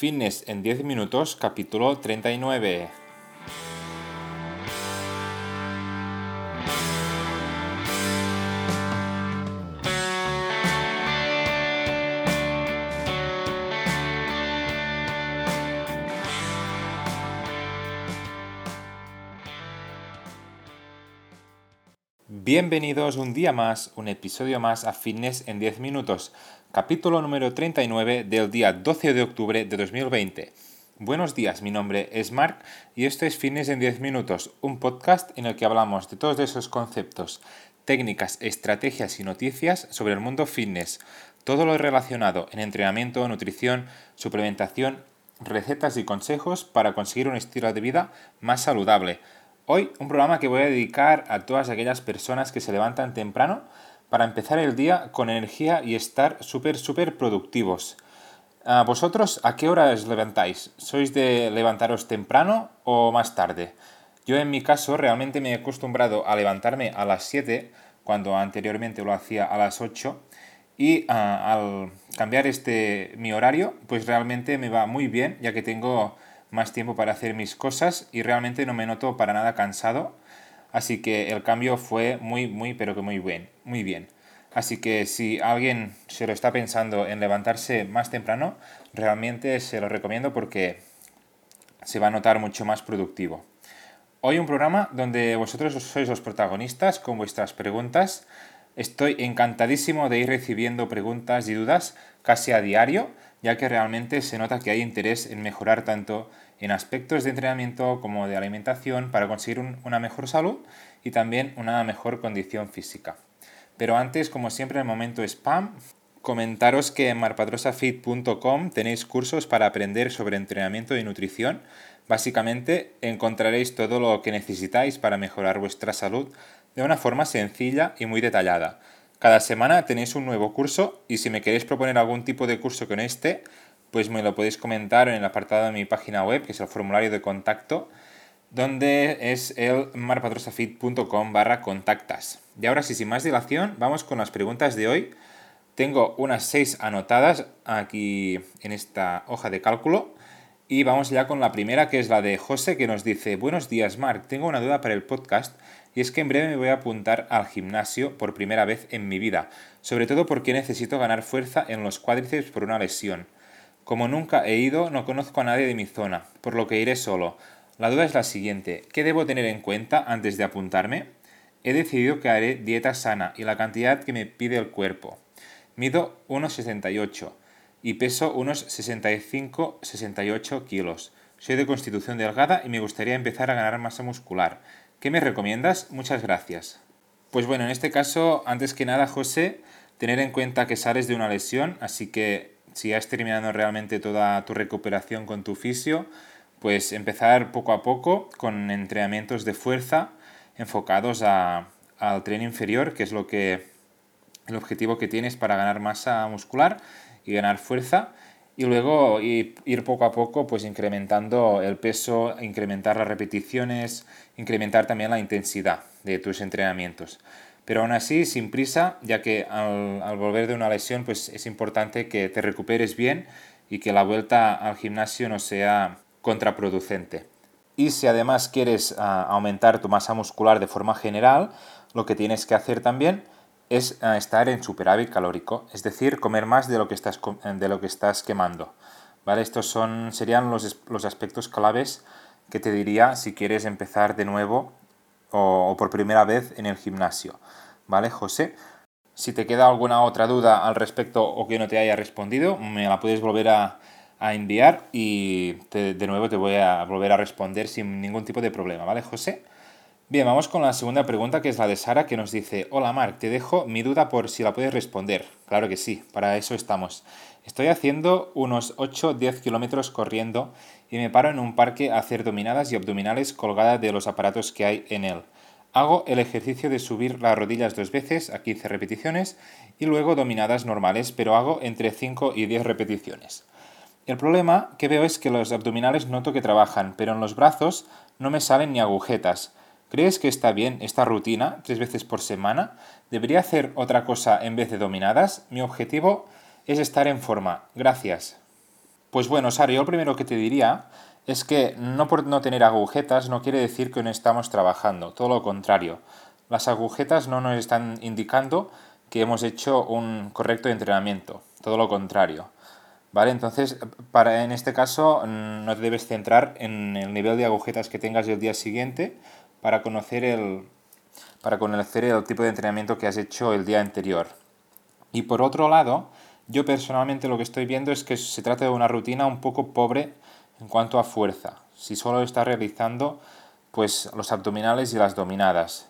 Fitness en 10 minutos, capítulo 39. Bienvenidos un día más, un episodio más a Fitness en 10 minutos, capítulo número 39 del día 12 de octubre de 2020. Buenos días, mi nombre es Mark y esto es Fitness en 10 minutos, un podcast en el que hablamos de todos esos conceptos, técnicas, estrategias y noticias sobre el mundo fitness, todo lo relacionado en entrenamiento, nutrición, suplementación, recetas y consejos para conseguir un estilo de vida más saludable Hoy un programa que voy a dedicar a todas aquellas personas que se levantan temprano para empezar el día con energía y estar súper, súper productivos. ¿A ¿Vosotros a qué hora os levantáis? ¿Sois de levantaros temprano o más tarde? Yo en mi caso realmente me he acostumbrado a levantarme a las 7 cuando anteriormente lo hacía a las 8 y ah, al cambiar este mi horario pues realmente me va muy bien ya que tengo más tiempo para hacer mis cosas y realmente no me noto para nada cansado. Así que el cambio fue muy, muy, pero que muy bien, muy bien. Así que si alguien se lo está pensando en levantarse más temprano, realmente se lo recomiendo porque se va a notar mucho más productivo. Hoy un programa donde vosotros sois los protagonistas con vuestras preguntas. Estoy encantadísimo de ir recibiendo preguntas y dudas casi a diario ya que realmente se nota que hay interés en mejorar tanto en aspectos de entrenamiento como de alimentación para conseguir una mejor salud y también una mejor condición física. Pero antes, como siempre, en el momento spam, comentaros que en marpadrosafit.com tenéis cursos para aprender sobre entrenamiento y nutrición. Básicamente encontraréis todo lo que necesitáis para mejorar vuestra salud de una forma sencilla y muy detallada. Cada semana tenéis un nuevo curso y si me queréis proponer algún tipo de curso con este, pues me lo podéis comentar en el apartado de mi página web, que es el formulario de contacto, donde es el marpatrosafit.com barra contactas. Y ahora sí, sin más dilación, vamos con las preguntas de hoy. Tengo unas seis anotadas aquí en esta hoja de cálculo. Y vamos ya con la primera, que es la de José, que nos dice, buenos días, Marc, tengo una duda para el podcast y es que en breve me voy a apuntar al gimnasio por primera vez en mi vida, sobre todo porque necesito ganar fuerza en los cuádriceps por una lesión. Como nunca he ido, no conozco a nadie de mi zona, por lo que iré solo. La duda es la siguiente, ¿qué debo tener en cuenta antes de apuntarme? He decidido que haré dieta sana y la cantidad que me pide el cuerpo. Mido 1,68 y peso unos 65-68 kilos. Soy de constitución delgada y me gustaría empezar a ganar masa muscular. ¿Qué me recomiendas? Muchas gracias. Pues bueno, en este caso, antes que nada, José, tener en cuenta que sales de una lesión, así que si has terminado realmente toda tu recuperación con tu fisio, pues empezar poco a poco con entrenamientos de fuerza enfocados al tren inferior, que es lo que el objetivo que tienes para ganar masa muscular y ganar fuerza y luego ir poco a poco pues incrementando el peso, incrementar las repeticiones, incrementar también la intensidad de tus entrenamientos. Pero aún así, sin prisa, ya que al, volver de una lesión pues es importante que te recuperes bien y que la vuelta al gimnasio no sea contraproducente. Y si además quieres ah, aumentar tu masa muscular de forma general, lo que tienes que hacer también es eh, estar en superávit calórico, es decir, comer más de lo que estás, de lo que estás quemando. ¿vale? Estos son, serían los, los aspectos claves que te diría si quieres empezar de nuevo o, por primera vez en el gimnasio. ¿Vale, José? Si te queda alguna otra duda al respecto o que no te haya respondido, me la puedes volver a, enviar y de nuevo te voy a volver a responder sin ningún tipo de problema, ¿vale, José? Bien, vamos con la segunda pregunta que es la de Sara que nos dice, hola Marc, te dejo mi duda por si la puedes responder. Claro que sí, para eso estamos. Estoy haciendo unos 8-10 kilómetros corriendo y me paro en un parque a hacer dominadas y abdominales colgadas de los aparatos que hay en él. Hago el ejercicio de subir las rodillas dos veces a 15 repeticiones y luego dominadas normales, pero hago entre 5 y 10 repeticiones. El problema que veo es que los abdominales noto que trabajan, pero en los brazos no me salen ni agujetas. ¿Crees que está bien esta rutina tres veces por semana? ¿Debería hacer otra cosa en vez de dominadas? Mi objetivo es estar en forma. Gracias. Pues bueno, Sara, yo lo primero que te diría es que no por no tener agujetas no quiere decir que no estamos trabajando, todo lo contrario. Las agujetas no nos están indicando que hemos hecho un correcto entrenamiento, todo lo contrario. ¿Vale? Entonces, para, en este caso, mm, no te debes centrar en el nivel de agujetas que tengas el día siguiente para conocer el, para conocer el tipo de entrenamiento que has hecho el día anterior. Y por otro lado, yo personalmente lo que estoy viendo es que se trata de una rutina un poco pobre en cuanto a fuerza. Si solo estás realizando pues los abdominales y las dominadas.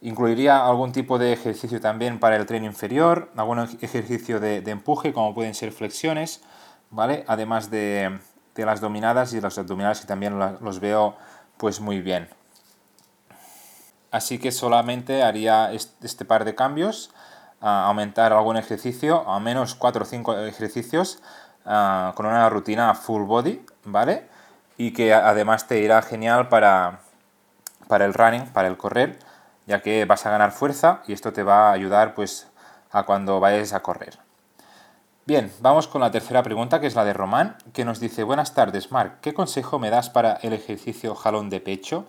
Incluiría algún tipo de ejercicio también para el tren inferior, algún ejercicio de, empuje como pueden ser flexiones, ¿vale? Además de, las dominadas y los abdominales que también los veo pues muy bien. Así que solamente haría este par de cambios aumentar algún ejercicio, a menos 4 o 5 ejercicios con una rutina full body, ¿vale? Y que además te irá genial para, para el running, para el correr, ya que vas a ganar fuerza y esto te va a ayudar pues a cuando vayas a correr. Bien, vamos con la tercera pregunta, que es la de Román, que nos dice, buenas tardes, Marc, ¿qué consejo me das para el ejercicio jalón de pecho?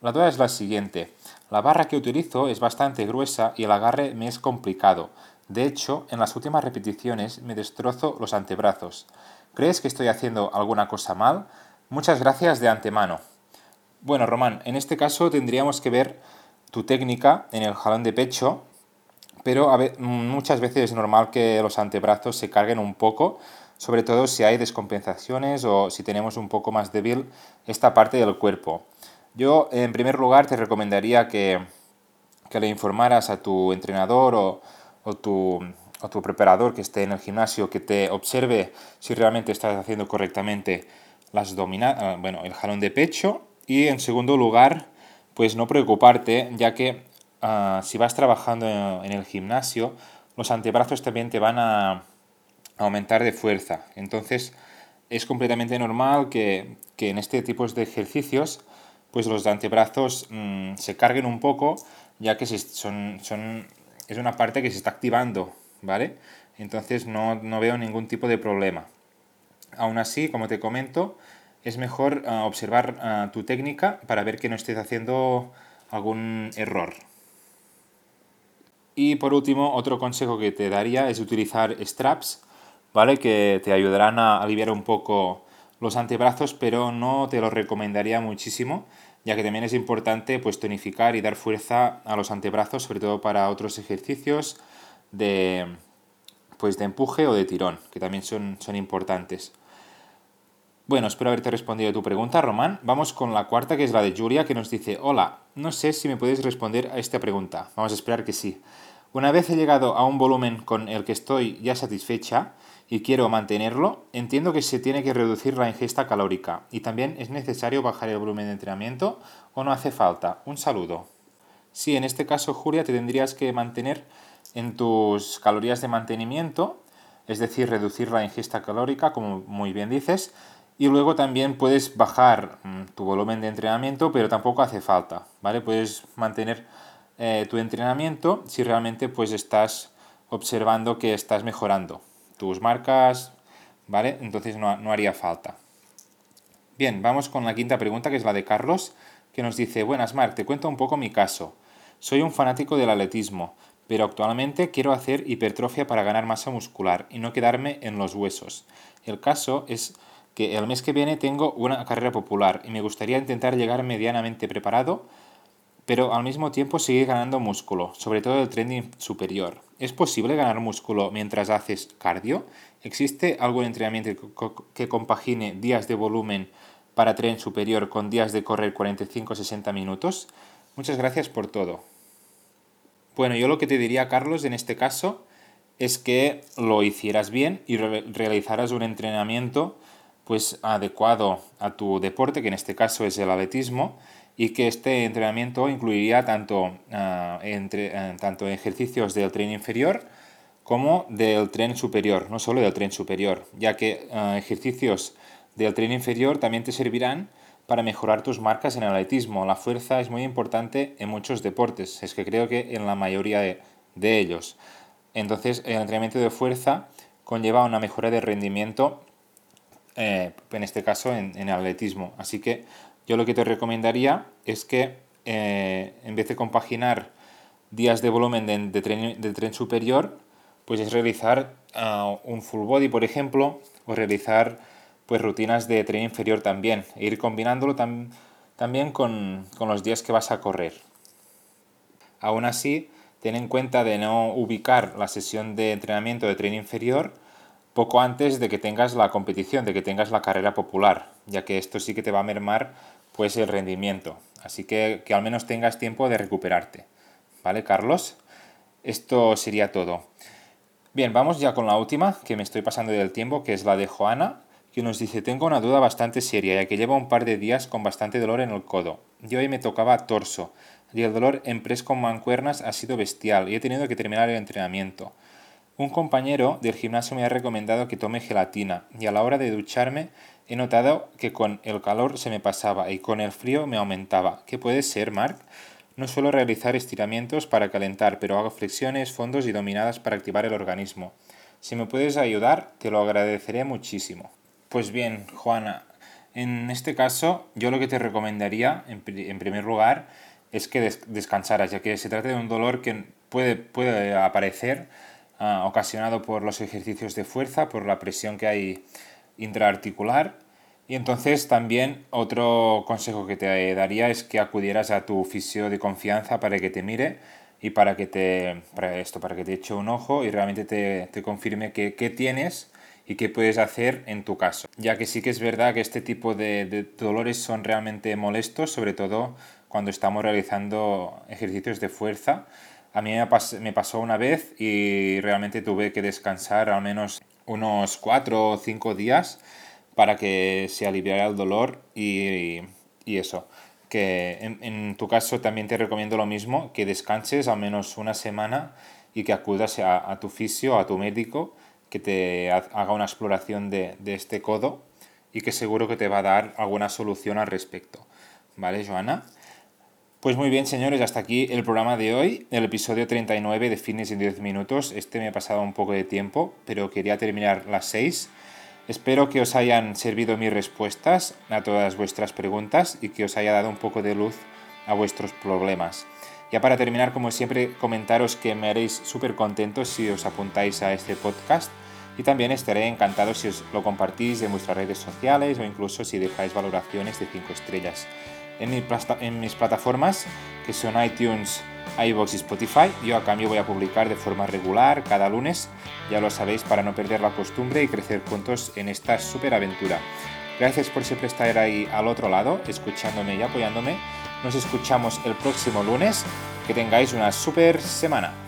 La duda es la siguiente. La barra que utilizo es bastante gruesa y el agarre me es complicado. De hecho, en las últimas repeticiones me destrozo los antebrazos. ¿Crees que estoy haciendo alguna cosa mal? Muchas gracias de antemano. Bueno, Román, en este caso tendríamos que ver tu técnica en el jalón de pecho, pero muchas veces es normal que los antebrazos se carguen un poco, sobre todo si hay descompensaciones o si tenemos un poco más débil esta parte del cuerpo. Yo, en primer lugar, te recomendaría que, le informaras a tu entrenador o, tu, tu preparador que esté en el gimnasio, que te observe si realmente estás haciendo correctamente las domina ah, bueno, el jalón de pecho. Y en segundo lugar, pues no preocuparte, ya que ah, si vas trabajando en, el gimnasio, los antebrazos también te van a aumentar de fuerza. Entonces, es completamente normal que, que en este tipo de ejercicios pues los antebrazos mm, se carguen un poco, ya que son, son, es una parte que se está activando, ¿vale? Entonces no, veo ningún tipo de problema. Aún así, como te comento, es mejor ah, observar ah, tu técnica para ver que no estés haciendo algún error. Y por último, otro consejo que te daría es utilizar straps, ¿vale? Que te ayudarán a aliviar un poco los antebrazos, pero no te lo recomendaría muchísimo, ya que también es importante pues, tonificar y dar fuerza a los antebrazos, sobre todo para otros ejercicios de, pues, de empuje o de tirón, que también son, son importantes. Bueno, espero haberte respondido a tu pregunta, Román. Vamos con la cuarta, que es la de Julia, que nos dice, hola, no sé si me puedes responder a esta pregunta. Vamos a esperar que sí. Una vez he llegado a un volumen con el que estoy ya satisfecha, y quiero mantenerlo, entiendo que se tiene que reducir la ingesta calórica y también es necesario bajar el volumen de entrenamiento o no hace falta. Un saludo. Sí, en este caso, Julia, te tendrías que mantener en tus calorías de mantenimiento, es decir, reducir la ingesta calórica, como muy bien dices, y luego también puedes bajar mm, tu volumen de entrenamiento, pero tampoco hace falta, ¿vale? Puedes mantener eh, tu entrenamiento si realmente pues estás observando que estás mejorando tus marcas, ¿vale? Entonces no, haría falta. Bien, vamos con la quinta pregunta, que es la de Carlos, que nos dice, buenas Marc, te cuento un poco mi caso. Soy un fanático del atletismo, pero actualmente quiero hacer hipertrofia para ganar masa muscular y no quedarme en los huesos. El caso es que el mes que viene tengo una carrera popular y me gustaría intentar llegar medianamente preparado pero al mismo tiempo seguir ganando músculo, sobre todo el trending superior. ¿Es posible ganar músculo mientras haces cardio? ¿Existe algún entrenamiento que compagine días de volumen para tren superior con días de correr 45-60 minutos? Muchas gracias por todo. Bueno, yo lo que te diría, Carlos, en este caso, es que lo hicieras bien y realizaras un entrenamiento pues adecuado a tu deporte, que en este caso es el atletismo, y que este entrenamiento incluiría tanto, ah, entre, ah, tanto ejercicios del tren inferior como del tren superior, no solo del tren superior, ya que ah, ejercicios del tren inferior también te servirán para mejorar tus marcas en el atletismo. La fuerza es muy importante en muchos deportes, es que creo que en la mayoría de, de ellos. Entonces, el entrenamiento de fuerza conlleva una mejora de rendimiento eh, en este caso en, en, atletismo. Así que yo lo que te recomendaría es que eh, en vez de compaginar días de volumen de, de, tren, de tren, superior, pues es realizar uh, un full body, por ejemplo, o realizar pues rutinas de tren inferior también, e ir combinándolo tam también con, con los días que vas a correr. Aún así, ten en cuenta de no ubicar la sesión de entrenamiento de tren inferior poco antes de que tengas la competición, de que tengas la carrera popular, ya que esto sí que te va a mermar pues el rendimiento. Así que que al menos tengas tiempo de recuperarte. ¿Vale, Carlos? Esto sería todo. Bien, vamos ya con la última, que me estoy pasando del tiempo, que es la de Joana, que nos dice, tengo una duda bastante seria, ya que llevo un par de días con bastante dolor en el codo. Y hoy me tocaba torso, y el dolor en press con mancuernas ha sido bestial, y he tenido que terminar el entrenamiento. Un compañero del gimnasio me ha recomendado que tome gelatina, y a la hora de ducharme he notado que con el calor se me pasaba y con el frío me aumentaba. ¿Qué puede ser, Mark? No suelo realizar estiramientos para calentar, pero hago flexiones, fondos y dominadas para activar el organismo. Si me puedes ayudar, te lo agradeceré muchísimo. Pues bien, Juana, en este caso yo lo que te recomendaría, en, primer lugar, es que descansaras, ya que se trata de un dolor que puede, puede aparecer uh, ocasionado por los ejercicios de fuerza, por la presión que hay intraarticular. Y entonces también otro consejo que te daría es que acudieras a tu fisio de confianza para que te mire y para que te, para esto, para que te eche un ojo y realmente te, te confirme qué, qué tienes y qué puedes hacer en tu caso. Ya que sí que es verdad que este tipo de, de dolores son realmente molestos, sobre todo cuando estamos realizando ejercicios de fuerza. A mí me, pas me pasó una vez y realmente tuve que descansar al menos unos cuatro o cinco días para que se aliviara el dolor y, y eso. Que en, en, tu caso también te recomiendo lo mismo, que descanses al menos una semana y que acudas a, a tu fisio, a tu médico, que te haga una exploración de, de, este codo y que seguro que te va a dar alguna solución al respecto. ¿Vale, Joana? Pues muy bien, señores, hasta aquí el programa de hoy, el episodio 39 de Fitness en 10 minutos. Este me ha pasado un poco de tiempo, pero quería terminar las 6. Espero que os hayan servido mis respuestas a todas vuestras preguntas y que os haya dado un poco de luz a vuestros problemas. Ya para terminar, como siempre, comentaros que me haréis súper contentos si os apuntáis a este podcast y también estaré encantado si os lo compartís en vuestras redes sociales o incluso si dejáis valoraciones de 5 estrellas en, mi en mis plataformas, que son iTunes, iVoox y Spotify. Yo a cambio voy a publicar de forma regular cada lunes, ya lo sabéis, para no perder la costumbre y crecer juntos en esta super aventura. Gracias por siempre estar ahí al otro lado, escuchándome y apoyándome. Nos escuchamos el próximo lunes. Que tengáis una super semana.